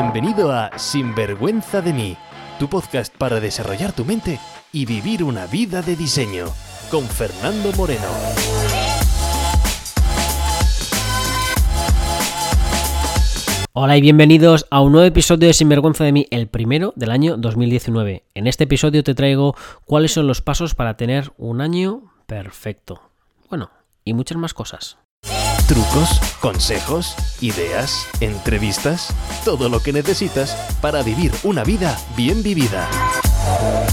Bienvenido a Sinvergüenza de mí, tu podcast para desarrollar tu mente y vivir una vida de diseño, con Fernando Moreno. Hola y bienvenidos a un nuevo episodio de Sinvergüenza de mí, el primero del año 2019. En este episodio te traigo cuáles son los pasos para tener un año perfecto. Bueno, y muchas más cosas. Trucos, consejos, ideas, entrevistas, todo lo que necesitas para vivir una vida bien vivida.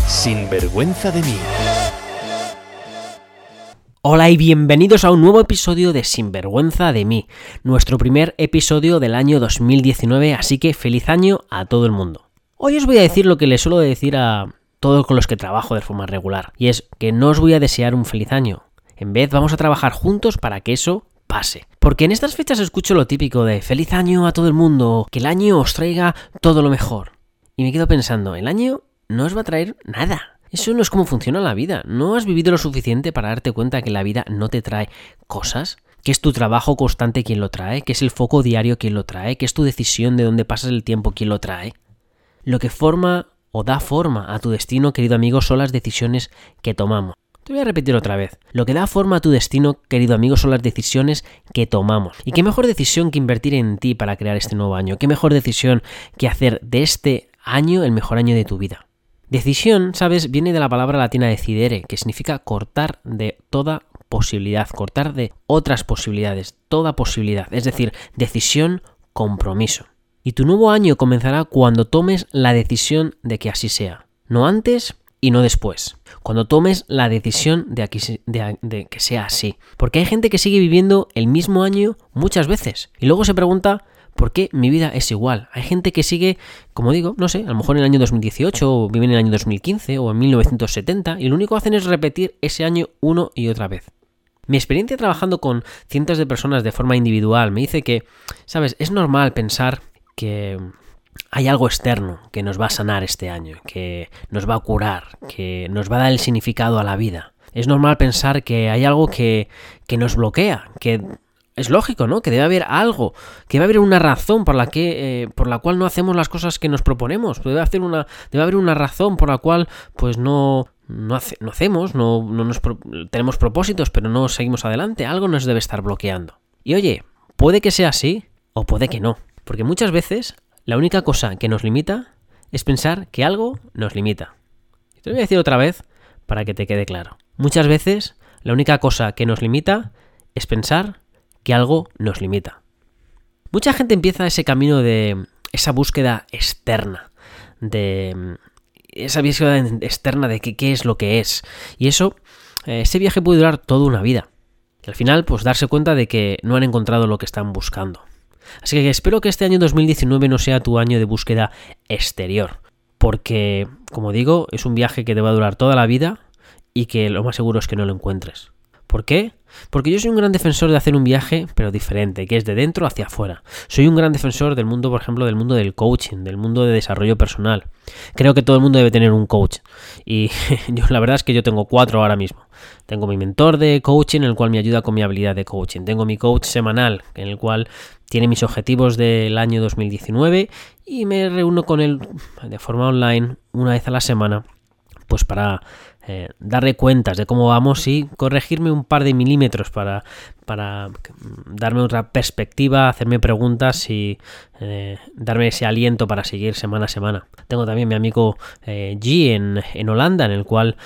Sin vergüenza de mí. Hola y bienvenidos a un nuevo episodio de Sinvergüenza de mí, nuestro primer episodio del año 2019, así que feliz año a todo el mundo. Hoy os voy a decir lo que le suelo decir a todos con los que trabajo de forma regular, y es que no os voy a desear un feliz año. En vez vamos a trabajar juntos para que eso Porque en estas fechas escucho lo típico de feliz año a todo el mundo, que el año os traiga todo lo mejor. Y me quedo pensando, el año no os va a traer nada. Eso no es como funciona la vida. ¿No has vivido lo suficiente para darte cuenta que la vida no te trae cosas? que es tu trabajo constante quien lo trae, que es el foco diario quien lo trae, que es tu decisión de dónde pasas el tiempo quien lo trae. Lo que forma o da forma a tu destino, querido amigo, son las decisiones que tomamos. Te voy a repetir otra vez. Lo que da forma a tu destino, querido amigo, son las decisiones que tomamos. ¿Y qué mejor decisión que invertir en ti para crear este nuevo año? ¿Qué mejor decisión que hacer de este año el mejor año de tu vida? Decisión, sabes, viene de la palabra latina decidere, que significa cortar de toda posibilidad, cortar de otras posibilidades, toda posibilidad, es decir, decisión, compromiso. Y tu nuevo año comenzará cuando tomes la decisión de que así sea, no antes y no después, cuando tomes la decisión de, que sea así. Porque hay gente que sigue viviendo el mismo año muchas veces y luego se pregunta ¿Por qué mi vida es igual? Hay gente que sigue, como digo, no sé, a lo mejor en el año 2018 o viven en el año 2015 o en 1970 y lo único que hacen es repetir ese año uno y otra vez. Mi experiencia trabajando con cientos de personas de forma individual me dice que, sabes, es normal pensar que hay algo externo que nos va a sanar este año, que nos va a curar, que nos va a dar el significado a la vida. Es normal pensar que hay algo que, que nos bloquea, que es lógico, ¿no? Que debe haber algo, que debe haber una razón por la que, eh, por la cual no hacemos las cosas que nos proponemos. Debe una, debe haber una razón por la cual, pues no, no, hacemos, no, nos tenemos propósitos, pero no seguimos adelante. Algo nos debe estar bloqueando. Y oye, puede que sea así o puede que no, porque muchas veces la única cosa que nos limita es pensar que algo nos limita. te lo voy a decir otra vez para que te quede claro. Muchas veces la única cosa que nos limita es pensar que algo nos limita. Mucha gente empieza ese camino de esa búsqueda externa, de esa búsqueda externa de qué, es lo que es. Y eso, eh, ese viaje puede durar toda una vida. Y al final, pues darse cuenta de que no han encontrado lo que están buscando. Así que espero que este año 2019 no sea tu año de búsqueda exterior. Porque, como digo, es un viaje que te va a durar toda la vida y que lo más seguro es que no lo encuentres. ¿Por qué? Porque yo soy un gran defensor de hacer un viaje, pero diferente, que es de dentro hacia afuera. Soy un gran defensor del mundo, por ejemplo, del mundo del coaching, del mundo de desarrollo personal. Creo que todo el mundo debe tener un coach. Y yo la verdad es que yo tengo cuatro ahora mismo. Tengo mi mentor de coaching, el cual me ayuda con mi habilidad de coaching. Tengo mi coach semanal, en el cual tiene mis objetivos del año 2019 y me reúno con él de forma online una vez a la semana, pues para eh, darle cuentas de cómo vamos y corregirme un par de milímetros para, para darme otra perspectiva, hacerme preguntas y eh, darme ese aliento para seguir semana a semana. Tengo también mi amigo eh, G en, en, Holanda, en el cual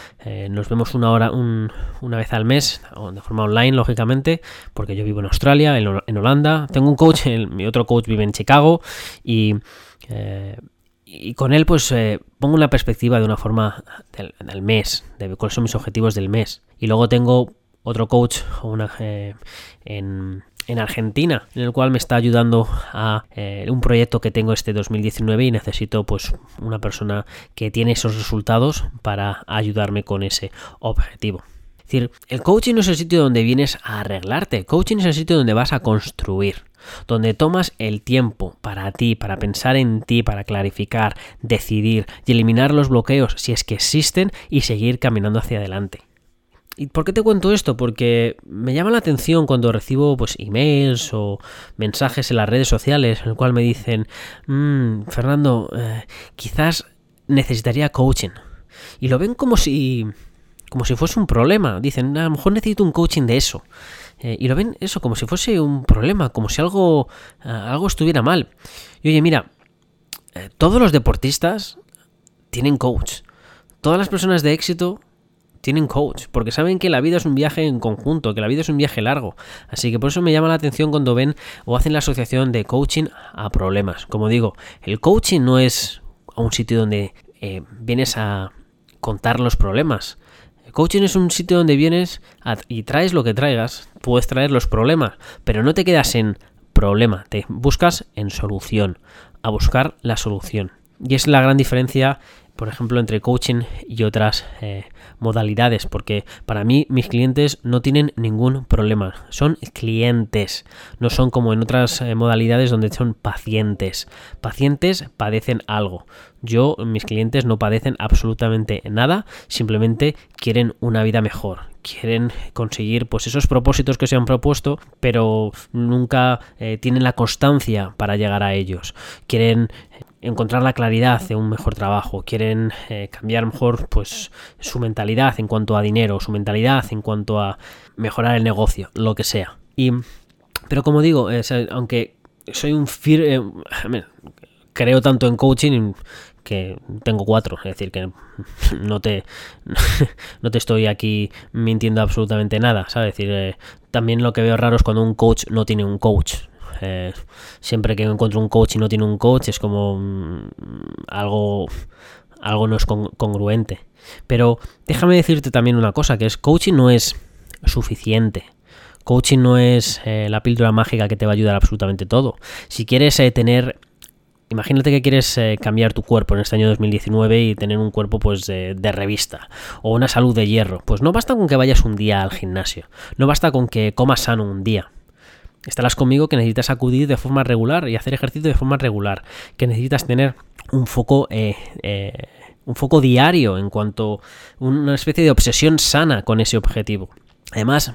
nos vemos una hora, una vez al mes, de forma online, lógicamente, porque yo vivo en Australia, en, Holanda. Tengo un coach, mi otro coach vive en Chicago y y con él pues eh, pongo una perspectiva de una forma del, mes, de cuáles son mis objetivos del mes. Y luego tengo otro coach eh, en, Argentina, en el cual me está ayudando a eh, un proyecto que tengo este 2019 y necesito pues una persona que tiene esos resultados para ayudarme con ese objetivo. Es decir, el coaching no es el sitio donde vienes a arreglarte, coaching es el sitio donde vas a construir donde tomas el tiempo para ti, para pensar en ti, para clarificar, decidir y eliminar los bloqueos si es que existen y seguir caminando hacia adelante. ¿Y por qué te cuento esto? Porque me llama la atención cuando recibo pues emails o mensajes en las redes sociales en el cual me dicen, mmm, Fernando, eh, quizás necesitaría coaching. Y lo ven como si como si fuese un problema. Dicen, a lo mejor necesito un coaching de eso. Eh, y lo ven eso como si fuese un problema, como si algo, eh, algo estuviera mal. Y oye, mira, eh, todos los deportistas tienen coach. Todas las personas de éxito tienen coach, porque saben que la vida es un viaje en conjunto, que la vida es un viaje largo. Así que por eso me llama la atención cuando ven o hacen la asociación de coaching a problemas. Como digo, el coaching no es a un sitio donde vienes a contar los problemas. El coaching es un sitio donde vienes y traes lo que traigas, puedes traer los problemas, pero no te quedas en problema, te buscas en solución, a buscar la solución. Y es la gran diferencia por ejemplo, entre coaching y otras eh, modalidades, porque para mí mis clientes no tienen ningún problema, son clientes, no son como en otras eh, modalidades donde son pacientes. Pacientes padecen algo. Yo, mis clientes no padecen absolutamente nada, simplemente quieren una vida mejor, quieren conseguir pues esos propósitos que se han propuesto, pero nunca eh, tienen la constancia para llegar a ellos. Quieren encontrar la claridad de un mejor trabajo, quieren eh, cambiar mejor pues su mentalidad en cuanto a dinero, su mentalidad en cuanto a mejorar el negocio, lo que sea. Y pero como digo, aunque soy un fir eh, creo tanto en coaching que tengo cuatro, es decir, que no te no te estoy aquí mintiendo absolutamente nada, ¿sabes? Es decir, eh, también lo que veo raro es cuando un coach no tiene un coach, eh, siempre que encuentro un coach y no tiene un coach es como mm, algo, algo no es congruente. Pero déjame decirte también una cosa, que es coaching no es suficiente. Coaching no es eh, la píldora mágica que te va a ayudar absolutamente todo. Si quieres eh, tener Imagínate que quieres cambiar tu cuerpo en este año 2019 y tener un cuerpo pues de, revista o una salud de hierro. Pues no basta con que vayas un día al gimnasio, no basta con que comas sano un día estarás conmigo que necesitas acudir de forma regular y hacer ejercicio de forma regular, que necesitas tener un foco, eh, eh, un foco diario en cuanto una especie de obsesión sana con ese objetivo. Además,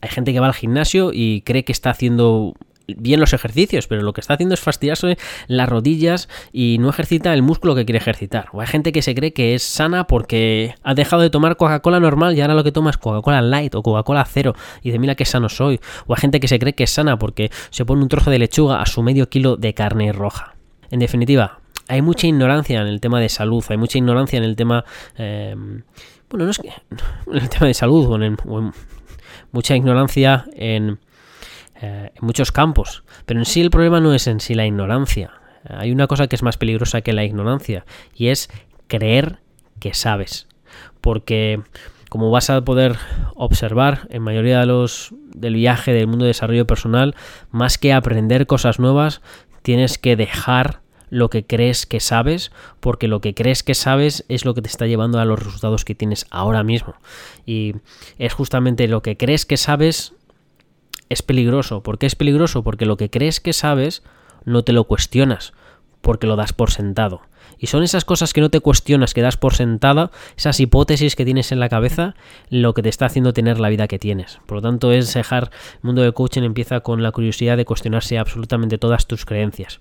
hay gente que va al gimnasio y cree que está haciendo bien los ejercicios, pero lo que está haciendo es fastidiarse las rodillas y no ejercita el músculo que quiere ejercitar. O hay gente que se cree que es sana porque ha dejado de tomar Coca-Cola normal y ahora lo que toma es Coca-Cola Light o Coca-Cola Cero y de mira qué sano soy. O hay gente que se cree que es sana porque se pone un trozo de lechuga a su medio kilo de carne roja. En definitiva, hay mucha ignorancia en el tema de salud, hay mucha ignorancia en el tema... Eh, bueno, no es que... En el tema de salud, en mucha ignorancia en eh, en muchos campos. Pero en sí el problema no es en sí la ignorancia. Hay una cosa que es más peligrosa que la ignorancia y es creer que sabes. Porque como vas a poder observar en mayoría de los del viaje del mundo de desarrollo personal, más que aprender cosas nuevas, tienes que dejar lo que crees que sabes, porque lo que crees que sabes es lo que te está llevando a los resultados que tienes ahora mismo. Y es justamente lo que crees que sabes es peligroso. ¿Por qué es peligroso? Porque lo que crees que sabes no te lo cuestionas, porque lo das por sentado. Y son esas cosas que no te cuestionas, que das por sentada, esas hipótesis que tienes en la cabeza, lo que te está haciendo tener la vida que tienes. Por lo tanto, es dejar el mundo del coaching empieza con la curiosidad de cuestionarse absolutamente todas tus creencias.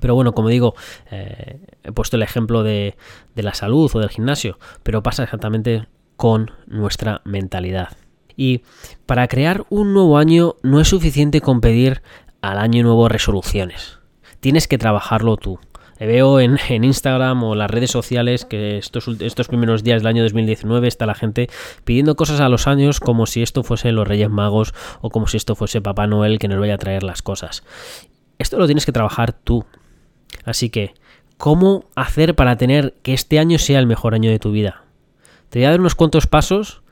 Pero bueno, como digo, eh, he puesto el ejemplo de, de la salud o del gimnasio, pero pasa exactamente con nuestra mentalidad. Y para crear un nuevo año no es suficiente con pedir al año nuevo resoluciones. Tienes que trabajarlo tú. Veo en, Instagram o las redes sociales que estos, estos primeros días del año 2019 está la gente pidiendo cosas a los años como si esto fuese los Reyes Magos o como si esto fuese Papá Noel que nos vaya a traer las cosas. Esto lo tienes que trabajar tú. Así que, ¿cómo hacer para tener que este año sea el mejor año de tu vida? Te voy a dar unos cuantos pasos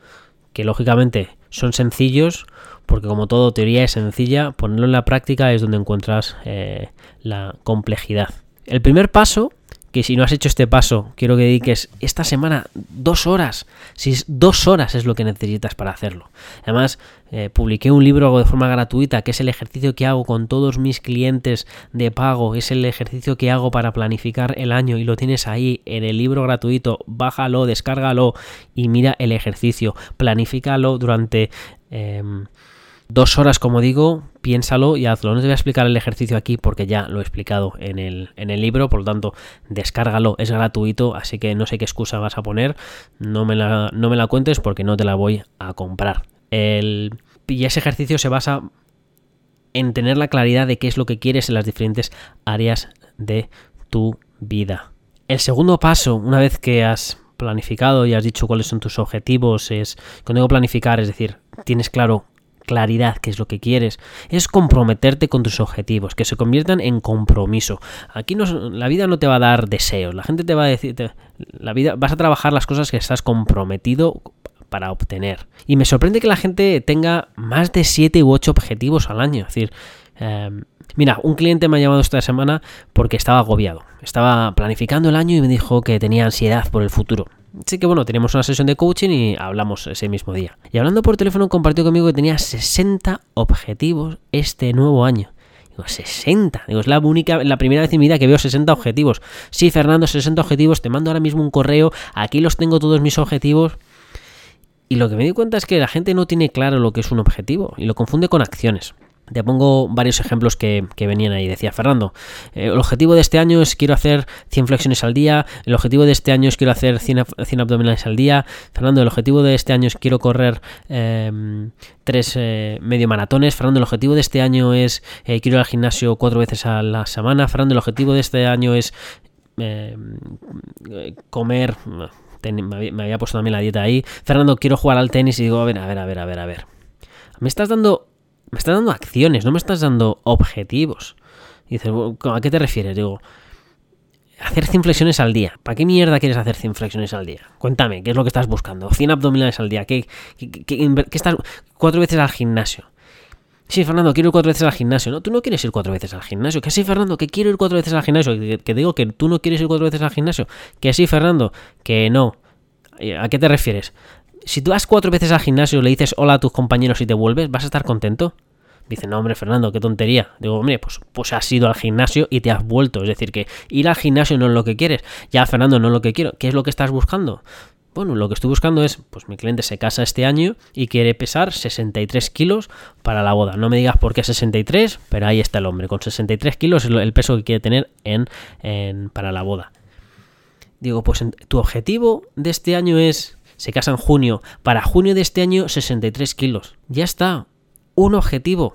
que lógicamente son sencillos, porque como todo teoría es sencilla, ponerlo en la práctica es donde encuentras eh, la complejidad. El primer paso que si no has hecho este paso, quiero que dediques esta semana dos horas. Si es dos horas es lo que necesitas para hacerlo. Además, eh, publiqué un libro de forma gratuita, que es el ejercicio que hago con todos mis clientes de pago. Es el ejercicio que hago para planificar el año y lo tienes ahí en el libro gratuito. Bájalo, descárgalo y mira el ejercicio. Planifícalo durante... Em, dos horas, como digo, piénsalo y hazlo. No te voy a explicar el ejercicio aquí porque ya lo he explicado en el, en el libro, por lo tanto, descárgalo, es gratuito, así que no sé qué excusa vas a poner, no me la, no me la cuentes porque no te la voy a comprar. El, y ese ejercicio se basa en tener la claridad de qué es lo que quieres en las diferentes áreas de tu vida. El segundo paso, una vez que has planificado y has dicho cuáles son tus objetivos, es, cuando digo planificar, es decir, tienes claro claridad, qué es lo que quieres, es comprometerte con tus objetivos, que se conviertan en compromiso. Aquí no, la vida no te va a dar deseos, la gente te va a decir, la vida, vas a trabajar las cosas que estás comprometido para obtener. Y me sorprende que la gente tenga más de 7 u 8 objetivos al año, es decir, em, Mira, un cliente me ha llamado esta semana porque estaba agobiado. Estaba planificando el año y me dijo que tenía ansiedad por el futuro. Así que bueno, teníamos una sesión de coaching y hablamos ese mismo día. Y hablando por teléfono compartió conmigo que tenía 60 objetivos este nuevo año. Digo, 60. Digo, es la única, la primera vez en mi vida que veo 60 objetivos. Sí, Fernando, 60 objetivos. Te mando ahora mismo un correo. Aquí los tengo todos mis objetivos. Y lo que me di cuenta es que la gente no tiene claro lo que es un objetivo y lo confunde con acciones. Te pongo varios ejemplos que, venían ahí. Decía Fernando, eh, el objetivo de este año es quiero hacer 100 flexiones al día, el objetivo de este año es quiero hacer 100, abdominales al día. Fernando, el objetivo de este año es quiero correr eh, tres eh, medio maratones. Fernando, el objetivo de este año es quiero ir al gimnasio cuatro veces a la semana. Fernando, el objetivo de este año es comer... me había puesto también la dieta ahí. Fernando, quiero jugar al tenis y digo, a ver, a ver, a ver, a ver, a ver. Me estás dando me estás dando acciones, no me estás dando objetivos. Dices, ¿a qué te refieres? Digo, hacer 100 flexiones al día. ¿Para qué mierda quieres hacer 100 flexiones al día? Cuéntame, ¿qué es lo que estás buscando? 100 abdominales al día. ¿Qué, estás cuatro veces al gimnasio? Sí, Fernando, quiero ir cuatro veces al gimnasio. No, tú no quieres ir cuatro veces al gimnasio. Que sí, Fernando, que quiero ir cuatro veces al gimnasio. Que, digo que tú no quieres ir cuatro veces al gimnasio. Que sí, Fernando, que no. ¿A qué te refieres? Si tú vas cuatro veces al gimnasio, le dices hola a tus compañeros y te vuelves, ¿vas a estar contento? Dice, no, hombre, Fernando, qué tontería. Digo, hombre, pues, pues has ido al gimnasio y te has vuelto. Es decir, que ir al gimnasio no es lo que quieres. Ya, Fernando, no es lo que quiero. ¿Qué es lo que estás buscando? Bueno, lo que estoy buscando es, pues mi cliente se casa este año y quiere pesar 63 kilos para la boda. No me digas por qué 63, pero ahí está el hombre. Con 63 kilos el peso que quiere tener en, en para la boda. Digo, pues tu objetivo de este año es se casa en junio. Para junio de este año, 63 kilos. Ya está. Un objetivo.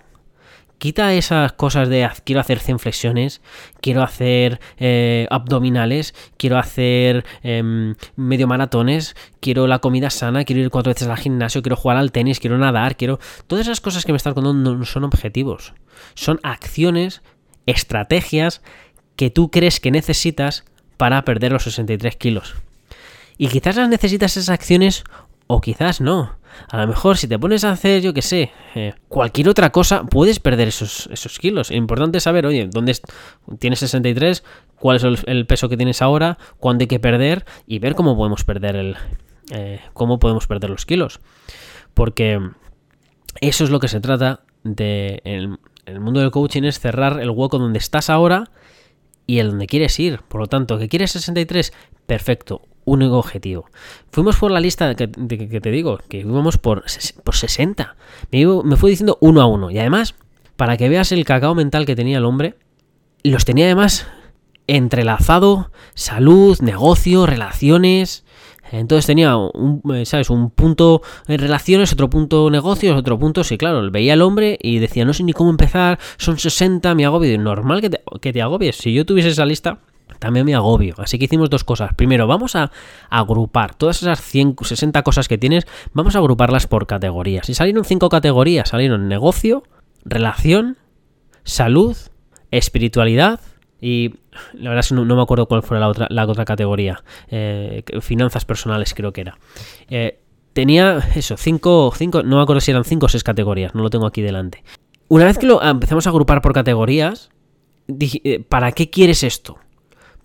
Quita esas cosas de quiero hacer 100 flexiones, quiero hacer eh, abdominales, quiero hacer em, medio maratones, quiero la comida sana, quiero ir cuatro veces al gimnasio, quiero jugar al tenis, quiero nadar, quiero... Todas esas cosas que me estás contando no son objetivos, son acciones, estrategias que tú crees que necesitas para perder los 63 kilos. Y quizás las necesitas esas acciones o quizás no. A lo mejor si te pones a hacer, yo qué sé, eh, cualquier otra cosa, puedes perder esos, esos kilos. Lo importante es saber, oye, ¿dónde tienes 63? ¿Cuál es el, peso que tienes ahora? ¿Cuándo hay que perder? Y ver cómo podemos perder el... Eh, cómo podemos perder los kilos. Porque eso es lo que se trata de... el mundo del coaching es cerrar el hueco donde estás ahora y el donde quieres ir. Por lo tanto, que quieres 63, perfecto único objetivo. Fuimos por la lista que, te digo, que íbamos por, por 60. Me, me fue diciendo uno a uno. Y además, para que veas el cacao mental que tenía el hombre, los tenía además entrelazado, salud, negocio, relaciones. Entonces tenía un, ¿sabes? un punto en relaciones, otro punto negocios, otro punto, sí, claro, veía al hombre y decía, no sé ni cómo empezar, son 60, me agobio. Normal que te, que te agobies. Si yo tuviese esa lista, también me agobio. Así que hicimos dos cosas. Primero, vamos a agrupar todas esas 160 cosas que tienes, vamos a agruparlas por categorías. Y salieron cinco categorías. Salieron negocio, relación, salud, espiritualidad y la verdad es que no, me acuerdo cuál fue la otra, la otra categoría. Eh, finanzas personales creo que era. Eh, tenía eso, cinco, cinco, no me acuerdo si eran cinco o seis categorías, no lo tengo aquí delante. Una vez que lo empezamos a agrupar por categorías, dije, eh, ¿para qué quieres esto?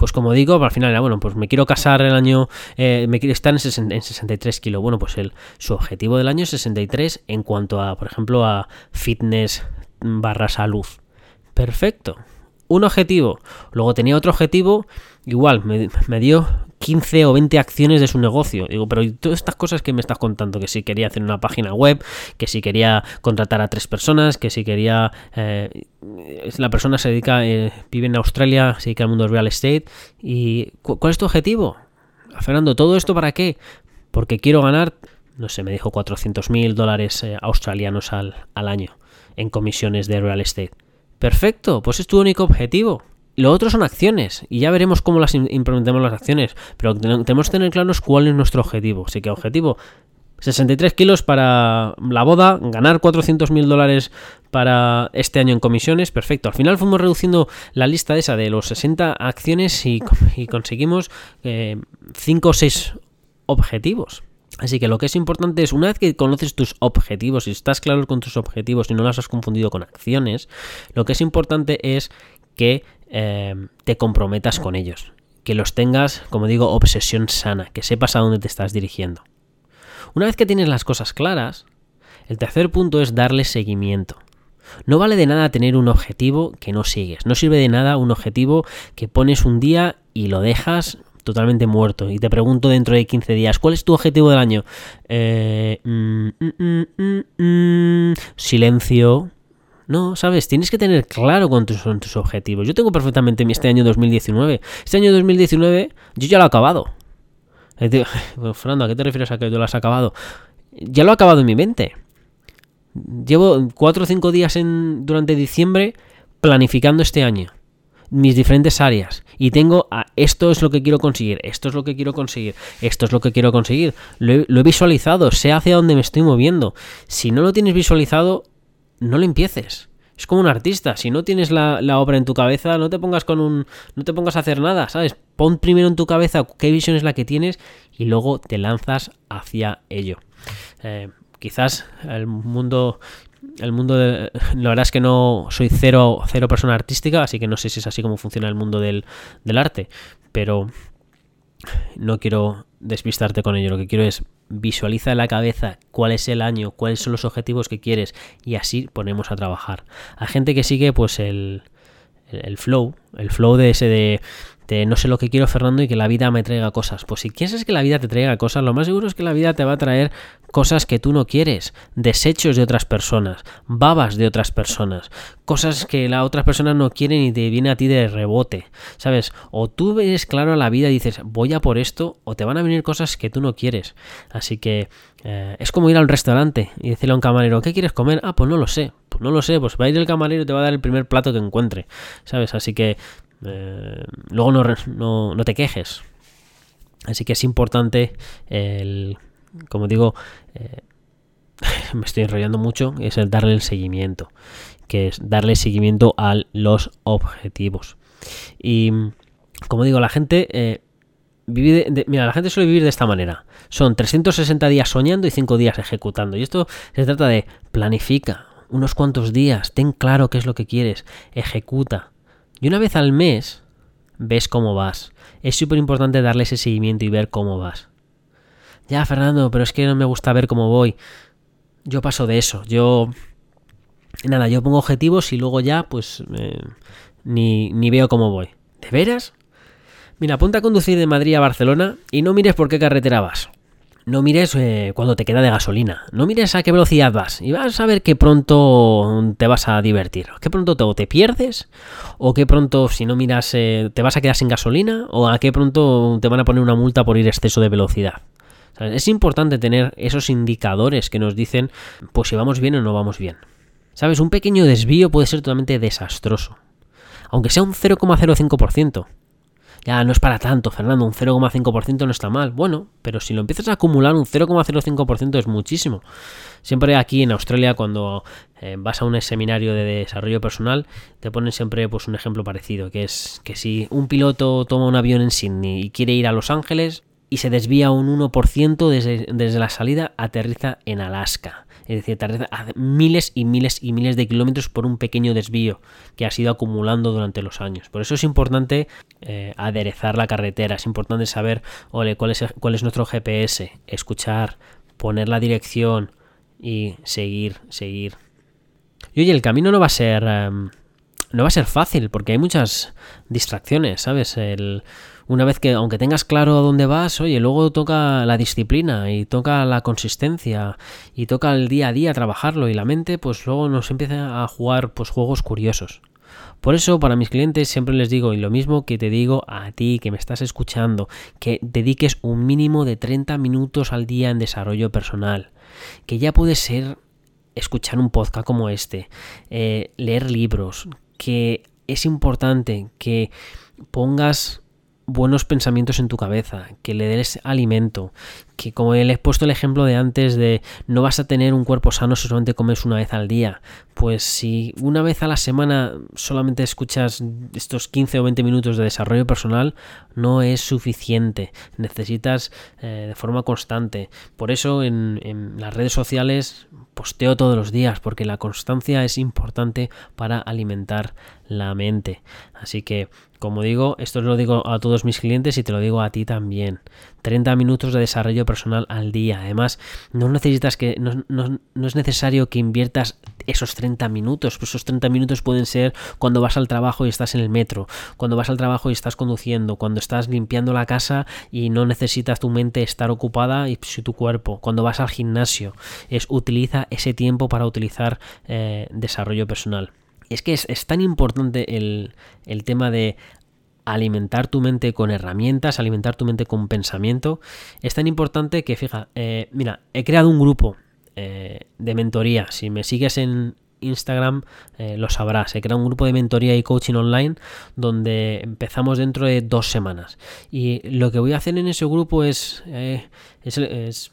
Pues como digo, al final era, bueno, pues me quiero casar el año, eh, me quiero estar en, 63 kilos. Bueno, pues el, su objetivo del año es 63 en cuanto a, por ejemplo, a fitness barra salud. Perfecto. Un objetivo. Luego tenía otro objetivo, igual, me, me dio 15 o 20 acciones de su negocio. Digo, pero todas estas cosas que me estás contando, que si quería hacer una página web, que si quería contratar a tres personas, que si quería... Eh, la persona se dedica, eh, vive en Australia, se dedica al mundo del real estate. ¿Y cuál es tu objetivo? Fernando, ¿todo esto para qué? Porque quiero ganar, no sé, me dijo 400 mil dólares eh, australianos al, al año en comisiones de real estate. Perfecto, pues es tu único objetivo. Lo otro son acciones y ya veremos cómo las implementemos las acciones, pero tenemos que tener claros cuál es nuestro objetivo. Así que objetivo 63 kilos para la boda, ganar 400 mil dólares para este año en comisiones, perfecto. Al final fuimos reduciendo la lista esa de los 60 acciones y, conseguimos 5 eh, o 6 objetivos. Así que lo que es importante es, una vez que conoces tus objetivos y estás claro con tus objetivos y no las has confundido con acciones, lo que es importante es que eh, te comprometas con ellos, que los tengas, como digo, obsesión sana, que sepas a dónde te estás dirigiendo. Una vez que tienes las cosas claras, el tercer punto es darle seguimiento. No vale de nada tener un objetivo que no sigues. No sirve de nada un objetivo que pones un día y lo dejas totalmente muerto. Y te pregunto dentro de 15 días, ¿cuál es tu objetivo del año? Eh, mm, mm, mm, silencio. No, sabes, tienes que tener claro cuántos son tus objetivos. Yo tengo perfectamente este año 2019. Este año 2019 yo ya lo he acabado. Fernando, ¿a qué te refieres a que tú lo has acabado? Ya lo he acabado en mi mente. Llevo 4 o 5 días durante diciembre planificando este año mis diferentes áreas y tengo a, esto es lo que quiero conseguir, esto es lo que quiero conseguir, esto es lo que quiero conseguir. Lo he, visualizado, sé hacia dónde me estoy moviendo. Si no lo tienes visualizado, no lo empieces. Es como un artista, si no tienes la, obra en tu cabeza, no te pongas con un. no te pongas a hacer nada, ¿sabes? Pon primero en tu cabeza qué visión es la que tienes y luego te lanzas hacia ello. Eh, quizás el mundo. El mundo de, La verdad es que no soy cero, cero persona artística, así que no sé si es así como funciona el mundo del, del arte. Pero no quiero despistarte con ello. Lo que quiero es visualiza en la cabeza cuál es el año, cuáles son los objetivos que quieres y así ponemos a trabajar. A gente que sigue pues el, el flow, el flow de ese de no sé lo que quiero Fernando y que la vida me traiga cosas. Pues si quieres que la vida te traiga cosas, lo más seguro es que la vida te va a traer cosas que tú no quieres, desechos de otras personas, babas de otras personas, cosas que la otras personas no quieren y te viene a ti de rebote, ¿sabes? O tú ves claro a la vida y dices, voy a por esto, o te van a venir cosas que tú no quieres. Así que eh, es como ir a un restaurante y decirle a un camarero, ¿qué quieres comer? Ah, pues no lo sé. Pues no lo sé, pues va a ir el camarero y te va a dar el primer plato que encuentre, ¿sabes? Así que eh, luego no, no, te quejes. Así que es importante el, como digo, eh, me estoy enrollando mucho, es el darle el seguimiento, que es darle seguimiento a los objetivos. Y como digo, la gente eh, vive mira, la gente suele vivir de esta manera. Son 360 días soñando y 5 días ejecutando. Y esto se trata de planifica unos cuantos días, ten claro qué es lo que quieres, ejecuta. Y una vez al mes ves cómo vas. Es súper importante darle ese seguimiento y ver cómo vas. Ya, Fernando, pero es que no me gusta ver cómo voy. Yo paso de eso. Yo... Nada, yo pongo objetivos y luego ya, pues, eh, ni, ni veo cómo voy. ¿De veras? Mira, ponte a conducir de Madrid a Barcelona y no mires por qué carretera vas. No mires eh, cuando te queda de gasolina. No mires a qué velocidad vas. Y vas a ver que pronto te vas a divertir. Que pronto te, te pierdes. O que pronto, si no miras, eh, te vas a quedar sin gasolina. O a qué pronto te van a poner una multa por ir exceso de velocidad. Es importante tener esos indicadores que nos dicen, pues si vamos bien o no vamos bien. ¿Sabes? Un pequeño desvío puede ser totalmente desastroso. Aunque sea un 0,05%. Ya no es para tanto, Fernando, un 0,5% no está mal. Bueno, pero si lo empiezas a acumular, un 0,05% es muchísimo. Siempre aquí en Australia, cuando eh, vas a un seminario de desarrollo personal, te ponen siempre pues, un ejemplo parecido, que es que si un piloto toma un avión en Sydney y quiere ir a Los Ángeles, y se desvía un 1% desde, desde la salida, aterriza en Alaska. Es decir, a miles y miles y miles de kilómetros por un pequeño desvío que ha sido acumulando durante los años. Por eso es importante eh, aderezar la carretera, es importante saber ole, cuál, es, cuál es nuestro GPS, escuchar, poner la dirección y seguir, seguir. Y oye, el camino no va a ser... Em, no va a ser fácil porque hay muchas distracciones, ¿sabes? El, una vez que, aunque tengas claro a dónde vas, oye, luego toca la disciplina y toca la consistencia y toca el día a día trabajarlo y la mente, pues luego nos empieza a jugar pues juegos curiosos. Por eso para mis clientes siempre les digo, y lo mismo que te digo a ti que me estás escuchando, que dediques un mínimo de 30 minutos al día en desarrollo personal, que ya puede ser escuchar un podcast como este, eh, leer libros, que es importante que pongas buenos pensamientos en tu cabeza, que le des alimento, que como le he puesto el ejemplo de antes de no vas a tener un cuerpo sano si solamente comes una vez al día, pues si una vez a la semana solamente escuchas estos 15 o 20 minutos de desarrollo personal, no es suficiente, necesitas eh, de forma constante. Por eso en, en las redes sociales posteo todos los días, porque la constancia es importante para alimentar la mente. Así que como digo, esto lo digo a todos mis clientes y te lo digo a ti también. 30 minutos de desarrollo personal al día. Además, no necesitas que no, no, es necesario que inviertas esos 30 minutos. Pues esos 30 minutos pueden ser cuando vas al trabajo y estás en el metro, cuando vas al trabajo y estás conduciendo, cuando estás limpiando la casa y no necesitas tu mente estar ocupada y tu cuerpo, cuando vas al gimnasio. Es utiliza ese tiempo para utilizar eh, desarrollo personal es que es, tan importante el, tema de alimentar tu mente con herramientas, alimentar tu mente con pensamiento. Es tan importante que, fija, eh, mira, he creado un grupo eh, de mentoría. Si me sigues en Instagram, eh, lo sabrás. He creado un grupo de mentoría y coaching online donde empezamos dentro de dos semanas. Y lo que voy a hacer en ese grupo es, es,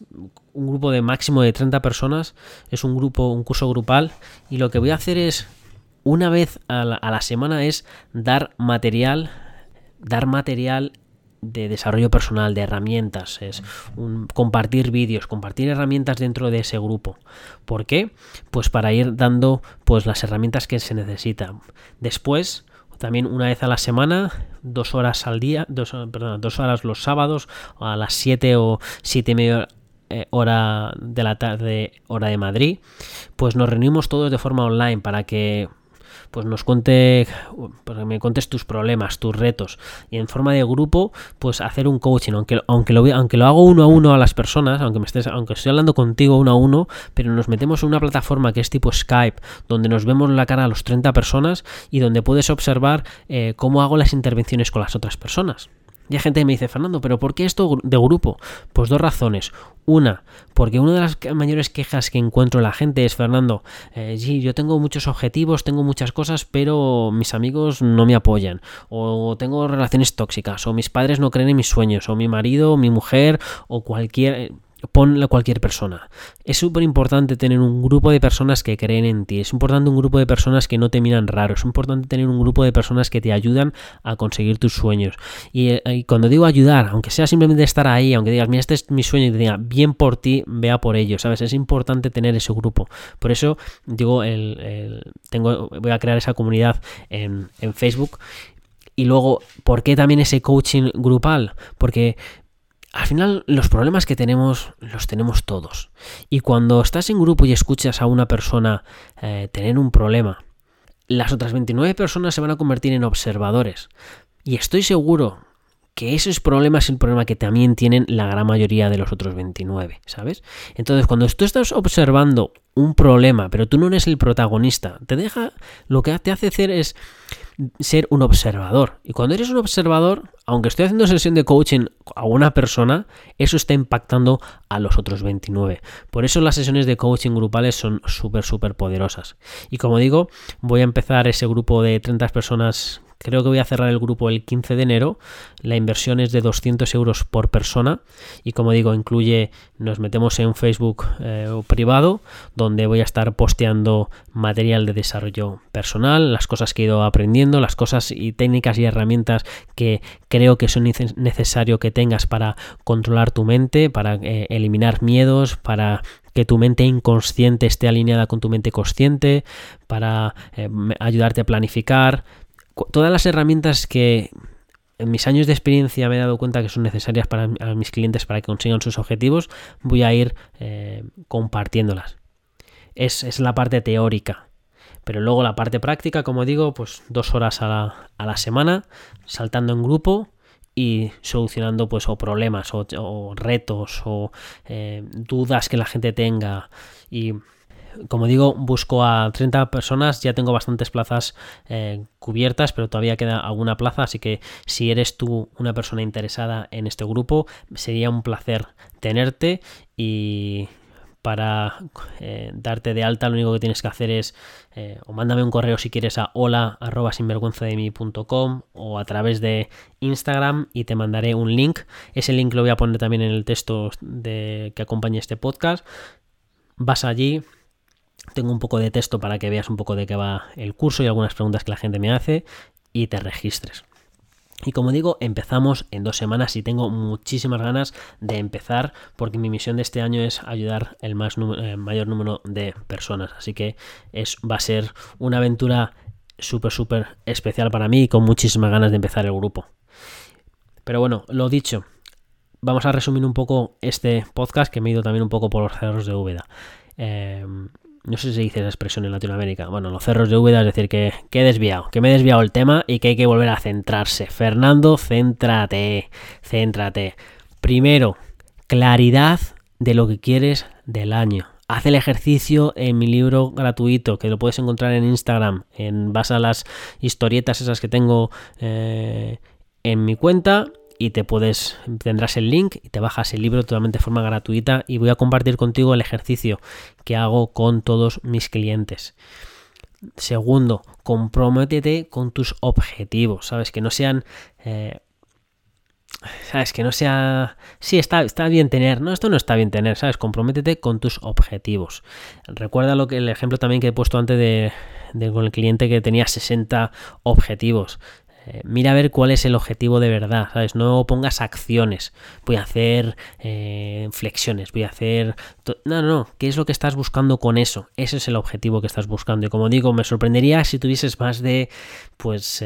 un grupo de máximo de 30 personas. Es un grupo, un curso grupal. Y lo que voy a hacer es una vez a la, semana es dar material, dar material de desarrollo personal, de herramientas, es compartir vídeos, compartir herramientas dentro de ese grupo. ¿Por qué? Pues para ir dando pues las herramientas que se necesitan. Después, también una vez a la semana, dos horas al día, dos, dos horas los sábados, a las 7 o siete y media eh, hora de la tarde, hora de Madrid, pues nos reunimos todos de forma online para que pues nos cuente, pues me contes tus problemas, tus retos y en forma de grupo, pues hacer un coaching, aunque, aunque, lo, aunque lo hago uno a uno a las personas, aunque me estés, aunque estoy hablando contigo uno a uno, pero nos metemos en una plataforma que es tipo Skype, donde nos vemos la cara a los 30 personas y donde puedes observar eh, cómo hago las intervenciones con las otras personas. Y hay gente que me dice, Fernando, ¿pero por qué esto de grupo? Pues dos razones. Una, porque una de las mayores quejas que encuentro en la gente es, Fernando, eh, yo tengo muchos objetivos, tengo muchas cosas, pero mis amigos no me apoyan. O tengo relaciones tóxicas, o mis padres no creen en mis sueños, o mi marido, mi mujer, o cualquier ponle a cualquier persona. Es súper importante tener un grupo de personas que creen en ti. Es importante un grupo de personas que no te miran raro. Es importante tener un grupo de personas que te ayudan a conseguir tus sueños. Y, eh, cuando digo ayudar, aunque sea simplemente estar ahí, aunque digas, mira, este es mi sueño y te diga, bien por ti, vea por ello, ¿sabes? Es importante tener ese grupo. Por eso digo, el, tengo, voy a crear esa comunidad en, en Facebook. Y luego, ¿por qué también ese coaching grupal? Porque al final los problemas que tenemos los tenemos todos. Y cuando estás en grupo y escuchas a una persona eh, tener un problema, las otras 29 personas se van a convertir en observadores. Y estoy seguro que ese problema es el problema que también tienen la gran mayoría de los otros 29, ¿sabes? Entonces, cuando tú estás observando un problema, pero tú no eres el protagonista, te deja, lo que te hace hacer es ser un observador. Y cuando eres un observador, aunque estoy haciendo sesión de coaching a una persona, eso está impactando a los otros 29. Por eso las sesiones de coaching grupales son súper, súper poderosas. Y como digo, voy a empezar ese grupo de 30 personas creo que voy a cerrar el grupo el 15 de enero. La inversión es de 200 euros por persona y como digo, incluye, nos metemos en Facebook eh, privado, donde voy a estar posteando material de desarrollo personal, las cosas que he ido aprendiendo, las cosas y técnicas y herramientas que creo que son necesario que tengas para controlar tu mente, para eh, eliminar miedos, para que tu mente inconsciente esté alineada con tu mente consciente, para eh, ayudarte a planificar. Todas las herramientas que en mis años de experiencia me he dado cuenta que son necesarias para mis clientes para que consigan sus objetivos, voy a ir eh, compartiéndolas. Es, es, la parte teórica. Pero luego la parte práctica, como digo, pues dos horas a la, a la semana, saltando en grupo, y solucionando pues o problemas o, retos o eh, dudas que la gente tenga y como digo, busco a 30 personas, ya tengo bastantes plazas eh, cubiertas, pero todavía queda alguna plaza, así que si eres tú una persona interesada en este grupo, sería un placer tenerte y para eh, darte de alta lo único que tienes que hacer es eh, o mándame un correo si quieres a hola arroba sinvergüenzademi.com o a través de Instagram y te mandaré un link. Ese link lo voy a poner también en el texto que acompaña este podcast. Vas allí tengo un poco de texto para que veas un poco de qué va el curso y algunas preguntas que la gente me hace y te registres y como digo, empezamos en dos semanas y tengo muchísimas ganas de empezar porque mi misión de este año es ayudar el más eh, mayor número de personas. Así que es, va a ser una aventura súper, súper especial para mí y con muchísimas ganas de empezar el grupo. Pero bueno, lo dicho, vamos a resumir un poco este podcast que me he ido también un poco por los cerros de Úbeda. Eh, no sé si se dice esa expresión en Latinoamérica, bueno, los cerros de Úbeda, es decir, que, que, he desviado, que me he desviado el tema y que hay que volver a centrarse. Fernando, céntrate, céntrate. Primero, claridad de lo que quieres del año. Haz el ejercicio en mi libro gratuito, que lo puedes encontrar en Instagram, en base a las historietas esas que tengo eh, en mi cuenta y te puedes, tendrás el link y te bajas el libro totalmente de forma gratuita y voy a compartir contigo el ejercicio que hago con todos mis clientes. Segundo, comprométete con tus objetivos, ¿sabes? Que no sean... Eh, ¿Sabes? Que no sea... Sí, está, está bien tener. No, esto no está bien tener, ¿sabes? Comprométete con tus objetivos. Recuerda lo que el ejemplo también que he puesto antes de, con el cliente que tenía 60 objetivos. Eh, mira a ver cuál es el objetivo de verdad, ¿sabes? No pongas acciones. Voy a hacer eh, flexiones, voy a hacer... No, no, ¿qué es lo que estás buscando con eso? Ese es el objetivo que estás buscando. Y como digo, me sorprendería si tuvieses más de, pues...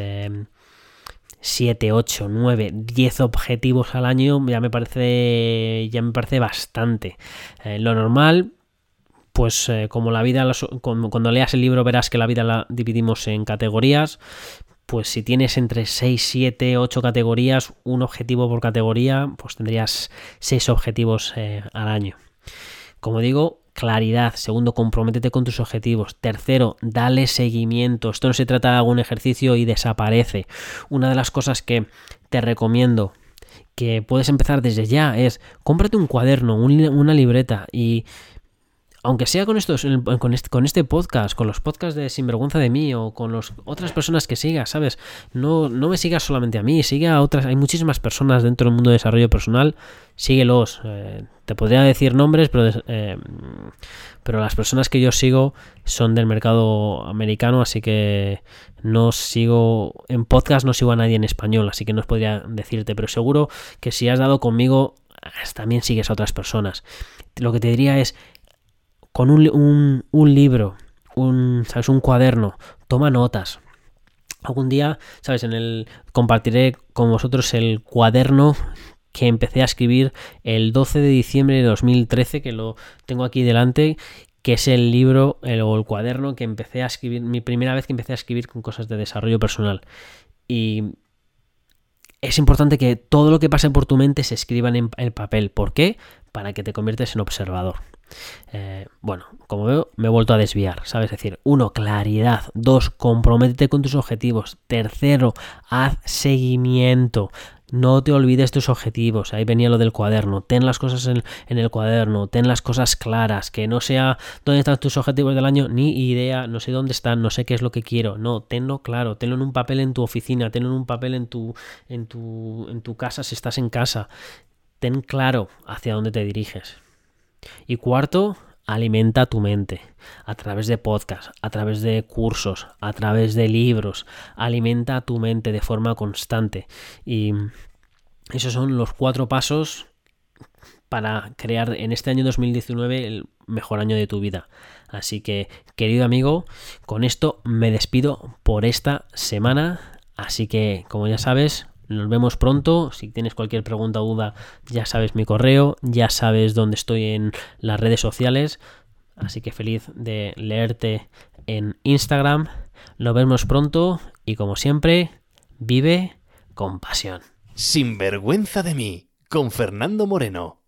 7, 8, 9, 10 objetivos al año ya me parece ya me parece bastante. Eh, lo normal pues como la vida, cuando leas el libro verás que la vida la dividimos en categorías, pues si tienes entre 6, 7, 8 categorías, un objetivo por categoría, pues tendrías 6 objetivos eh, al año. Como digo, claridad. Segundo, comprométete con tus objetivos. Tercero, dale seguimiento. Esto no se trata de algún ejercicio y desaparece. Una de las cosas que te recomiendo que puedes empezar desde ya es cómprate un cuaderno, una libreta y aunque sea con estos, con este, podcast, con los podcasts de Sinvergüenza de mí o con las otras personas que sigas, ¿sabes? No, no me sigas solamente a mí, sigue a otras. Hay muchísimas personas dentro del mundo de desarrollo personal, síguelos. Eh, te podría decir nombres, pero, eh, pero las personas que yo sigo son del mercado americano, así que no sigo en podcast, no sigo a nadie en español, así que no os podría decirte, pero seguro que si has dado conmigo, también sigues a otras personas. Lo que te diría es con un, un, libro, un, ¿sabes? un cuaderno, toma notas. Algún día, ¿sabes? En el compartiré con vosotros el cuaderno que empecé a escribir el 12 de diciembre de 2013, que lo tengo aquí delante, que es el libro el, o el cuaderno que empecé a escribir, mi primera vez que empecé a escribir con cosas de desarrollo personal. Y es importante que todo lo que pase por tu mente se escriba en el papel. ¿Por qué? Para que te conviertes en observador. Eh, bueno, como veo, me he vuelto a desviar, ¿sabes? Es decir, uno, claridad. Dos, comprométete con tus objetivos. Tercero, haz seguimiento. No te olvides tus objetivos. Ahí venía lo del cuaderno. Ten las cosas en, el cuaderno. Ten las cosas claras. Que no sea dónde están tus objetivos del año, ni idea, no sé dónde están, no sé qué es lo que quiero. No, tenlo claro. Tenlo en un papel en tu oficina. Tenlo en un papel en tu, en tu, en tu casa si estás en casa. Ten claro hacia dónde te diriges. Y cuarto, alimenta tu mente a través de podcasts, a través de cursos, a través de libros. Alimenta tu mente de forma constante. Y esos son los cuatro pasos para crear en este año 2019 el mejor año de tu vida. Así que, querido amigo, con esto me despido por esta semana. Así que, como ya sabes, nos vemos pronto. Si tienes cualquier pregunta o duda, ya sabes mi correo, ya sabes dónde estoy en las redes sociales. Así que feliz de leerte en Instagram. Nos vemos pronto y como siempre, vive con pasión. Sin vergüenza de mí, con Fernando Moreno.